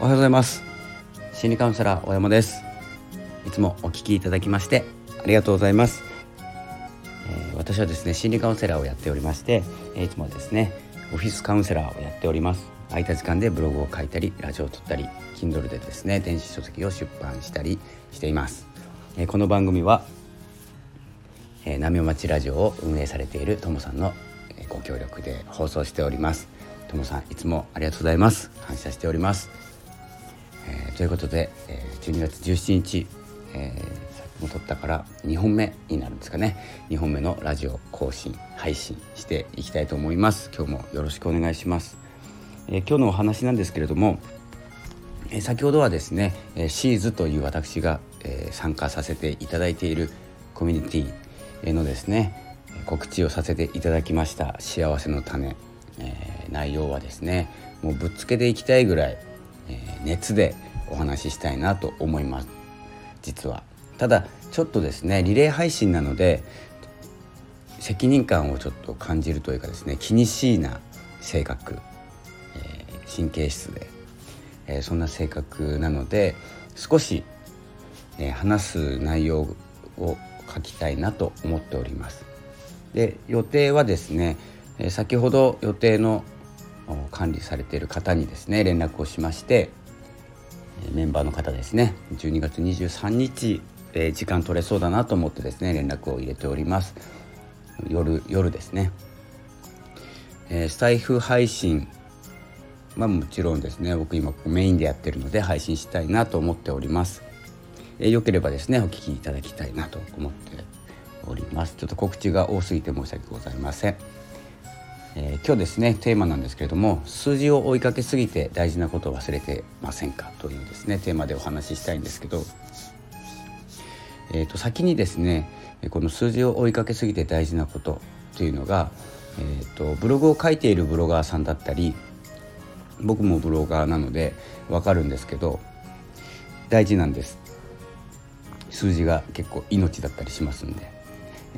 おはようございます。心理カウンセラー大山です。いつもお聞きいただきましてありがとうございます、えー、私はですね心理カウンセラーをやっておりまして、えいつもですねオフィスカウンセラーをやっております。空いた時間でブログを書いたりラジオを撮ったり Kindle でですね電子書籍を出版したりしています、えー、この番組はえー、波町ラジオを運営されているともさんのご協力で放送しております。ともさんいつもありがとうございます。感謝しております、えー、ということで、えー、12月17日、えー、さっきも撮ったから2本目になるんですかね。2本目のラジオ更新配信していきたいと思います。今日もよろしくお願いします、えー、今日のお話なんですけれどもえ先ほどはですね、えシーズという私が、え参加させていただいているコミュニティへのですね告知をさせていただきました「幸せの種」え、内容はですねもうぶっつけでいきたいぐらい、え、熱でお話ししたいなと思います実はただちょっとですねリレー配信なので責任感をちょっと感じるというかですね気にしいな性格、えー、神経質で、えー、そんな性格なので少し、え、話す内容を書きたいなと思っております。で予定はですね先ほど予定の管理されている方にですね連絡をしましてメンバーの方ですね12月23日、え時間取れそうだなと思ってですね連絡を入れております。夜夜ですね、えー、スタイフ配信まあもちろんですね僕今メインでやってるので配信したいなと思っております。えよければですねお聞きいただきたいなと思っております。ちょっと告知が多すぎて申し訳ございません、えー、今日ですねテーマなんですけれども数字を追いかけすぎて大事なことを忘れてませんか？というですねテーマでお話ししたいんですけどえー、と先にですねこの数字を追いかけすぎて大事なことというのが、えーとブログを書いているブロガーさんだったり僕もブロガーなので分かるんですけど大事なんです数字が結構命だったりしますんで。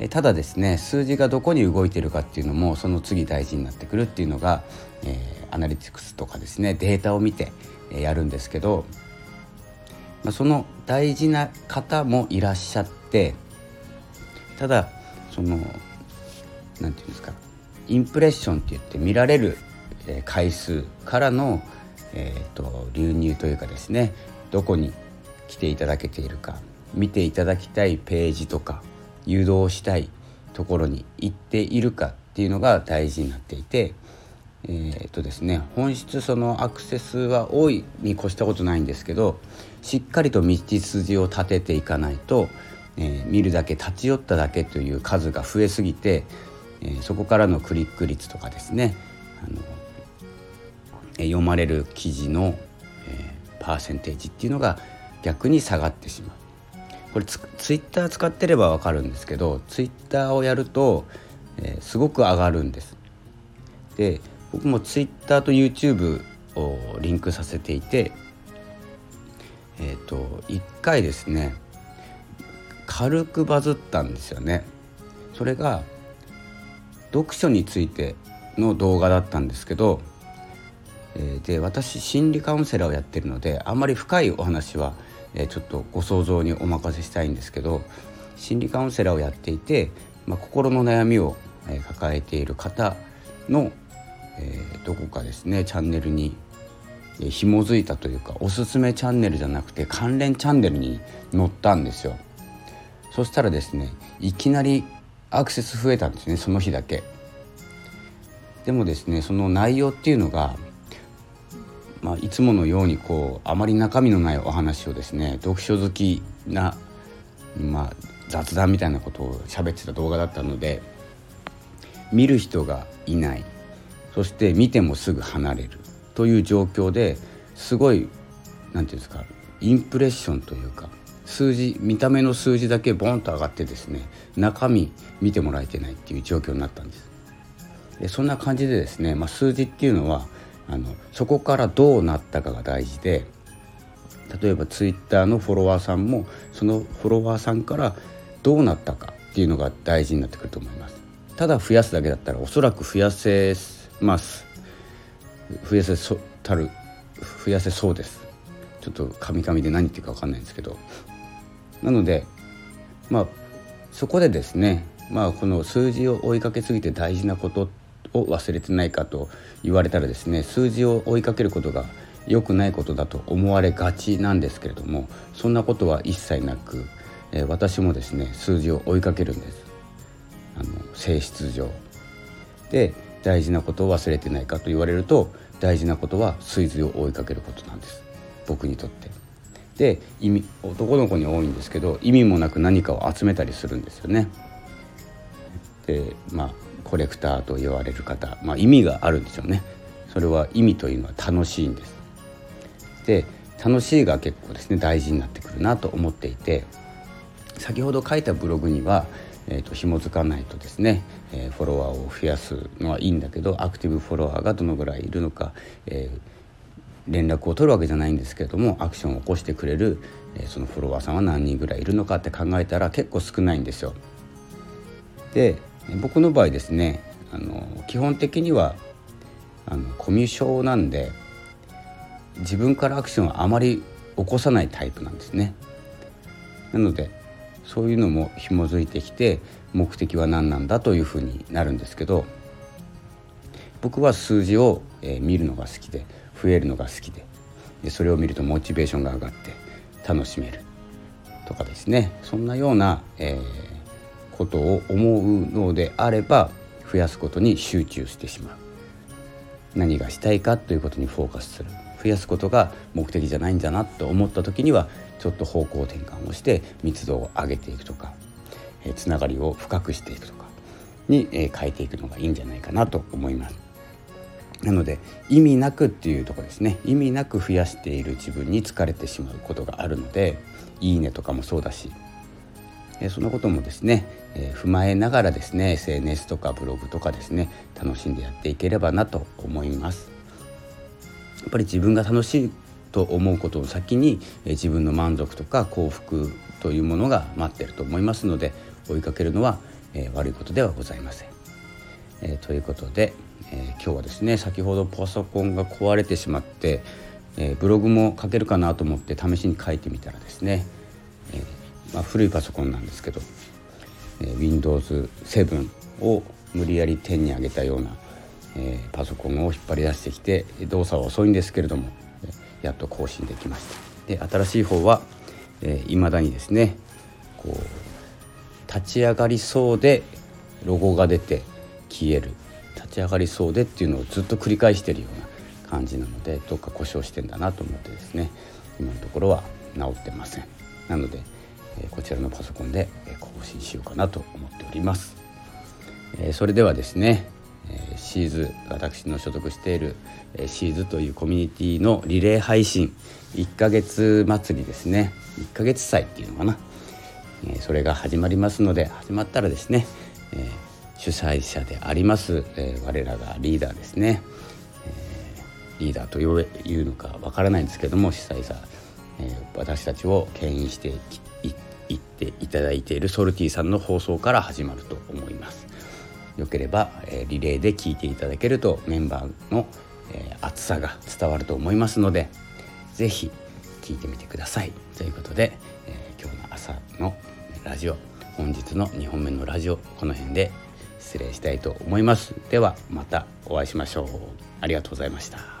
えただですね数字がどこに動いてるかっていうのもその次大事になってくるっていうのが、えー、アナリティクスとかですねデータを見て、え、やるんですけど、まあ、その大事な方もいらっしゃってただその何て言うんですかインプレッションって言って見られる回数からの、えーと流入というかですねどこに来ていただけているか見ていただきたいページとか誘導したいところに行っているかっていうのが大事になっていてえー、っとですね本質そのアクセスは多いに越したことないんですけどしっかりと道筋を立てていかないと、えー、見るだけ立ち寄っただけという数が増えすぎて、えー、そこからのクリック率とかですねあの、え読まれる記事の、えパーセンテージっていうのが逆に下がってしまう。これツイッター使ってれば分かるんですけどツイッターをやると、えー、すごく上がるんです。で僕もツイッターと YouTube をリンクさせていてえっ、ー、と1回ですね軽くバズったんですよね。それが読書についての動画だったんですけど、えー、で私心理カウンセラーをやってるのであんまり深いお話はえちょっとご想像にお任せしたいんですけど心理カウンセラーをやっていて、まあ、心の悩みを、え抱えている方の、えー、どこかですねチャンネルに、えー、紐づいたというかおすすめチャンネルじゃなくて関連チャンネルに載ったんですよ。そしたらですねいきなりアクセス増えたんですねその日だけ。でもですねその内容っていうのがまあ、いつものようにこうあまり中身のないお話をですね読書好きな、まあ、雑談みたいなことを喋ってた動画だったので見る人がいないそして見てもすぐ離れるという状況ですごい何て言うんですかインプレッションというか数字見た目の数字だけボンと上がってですね中身見てもらえてないっていう状況になったんです。でそんな感じでですね、まあ、数字っていうのはあのそこからどうなったかが大事で例えばツイッターのフォロワーさんもそのフォロワーさんからどうなったかっていうのが大事になってくると思います。ただ増やすだけだったらおそらく増やせます。増やせそたる増やせそうです。ちょっとカミカミで何言ってるか分かんないんですけど。なのでまあそこでですねまあこの数字を追いかけすぎて大事なことを忘れてないかと言われたらですね数字を追いかけることが良くないことだと思われがちなんですけれどもそんなことは一切なく、えー、私もですね数字を追いかけるんです。あの性質上。で大事なことを忘れてないかと言われると大事なことは数字を追いかけることなんです。僕にとって。で意味男の子に多いんですけど意味もなく何かを集めたりするんですよね。でまあコレクターと言われる方、まあ、意味があるんでしょうねそれは意味というのは楽しいんですで楽しいが結構ですね大事になってくるなと思っていて先ほど書いたブログには、えーと、紐づかないとですね、えー、フォロワーを増やすのはいいんだけどアクティブフォロワーがどのぐらいいるのか、えー、連絡を取るわけじゃないんですけれどもアクションを起こしてくれる、えー、そのフォロワーさんは何人ぐらいいるのかって考えたら結構少ないんですよ。で僕の場合ですねあの基本的にはあのコミュ障なんで自分からアクションをあまり起こさないタイプなんですね。なのでそういうのも紐づいてきて目的は何なんだというふうになるんですけど僕は数字を、え見るのが好きで増えるのが好きででそれを見るとモチベーションが上がって楽しめるとかですねそんなような、えー、ことを思うのであれば増やすことに集中してしまう。何がしたいかということにフォーカスする。増やすことが目的じゃないんだなと思った時にはちょっと方向転換をして密度を上げていくとか、え、つながりを深くしていくとかに、え、変えていくのがいいんじゃないかなと思います。なので意味なくっていうとこですね。意味なく増やしている自分に疲れてしまうことがあるので「いいね」とかもそうだしえそのこともですね、え踏まえながらですね SNS とかブログとかですね楽しんでやっていければなと思います。やっぱり自分が楽しいと思うことを先に、え自分の満足とか幸福というものが待ってると思いますので追いかけるのは、え悪いことではございません。えということで、え今日はですね先ほどパソコンが壊れてしまって、えブログも書けるかなと思って試しに書いてみたらですね、えまあ、古いパソコンなんですけど、え Windows7 を無理やり10に上げたようなえー、パソコンを引っ張り出してきて動作は遅いんですけれどもやっと更新できました。で新しい方は、えー、だにですねこう立ち上がりそうでロゴが出て消える。立ち上がりそうでっていうのをずっと繰り返してるような感じなのでどっか故障してんだなと思ってですね今のところは直ってません。なので、こちらのパソコンで更新しようかなと思っております、それではですねシーズ私の所属している、シーズというコミュニティのリレー配信1ヶ月祭りですね1ヶ月祭っていうのかな、それが始まりますので始まったらですね、主催者であります、我らがリーダーですね、リーダーというのかわからないんですけども主催者、え私たちを牽引していっていただいているソルティさんの放送から始まると思います。よければ、え、リレーで聞いていただけるとメンバーの、えー、熱さが伝わると思いますので是非聞いてみてください。ということで、え、今日の朝のラジオ本日の2本目のラジオこの辺で失礼したいと思います。ではまたお会いしましょう。ありがとうございました。